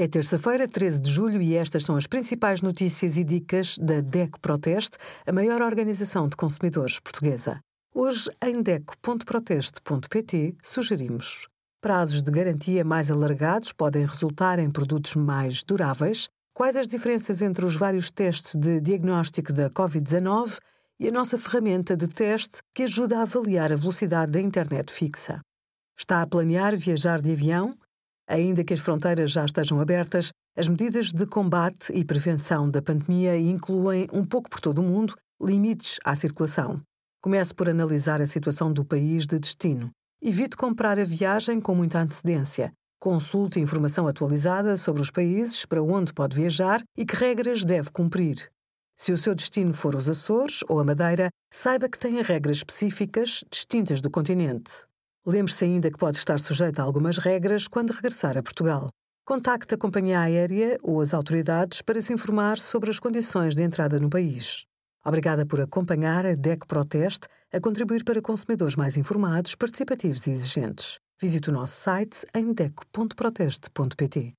É terça-feira, 13 de julho, e estas são as principais notícias e dicas da DECO Proteste, a maior organização de consumidores portuguesa. Hoje, em DECO.proteste.pt, sugerimos prazos de garantia mais alargados podem resultar em produtos mais duráveis, quais as diferenças entre os vários testes de diagnóstico da Covid-19 e a nossa ferramenta de teste que ajuda a avaliar a velocidade da internet fixa. Está a planear viajar de avião? Ainda que as fronteiras já estejam abertas, as medidas de combate e prevenção da pandemia incluem, um pouco por todo o mundo, limites à circulação. Comece por analisar a situação do país de destino. Evite comprar a viagem com muita antecedência. Consulte informação atualizada sobre os países para onde pode viajar e que regras deve cumprir. Se o seu destino for os Açores ou a Madeira, saiba que tem regras específicas distintas do continente. Lembre-se ainda que pode estar sujeito a algumas regras quando regressar a Portugal. Contacte a companhia aérea ou as autoridades para se informar sobre as condições de entrada no país. Obrigada por acompanhar a DEC Proteste a contribuir para consumidores mais informados, participativos e exigentes. Visite o nosso site em deco.proteste.pt.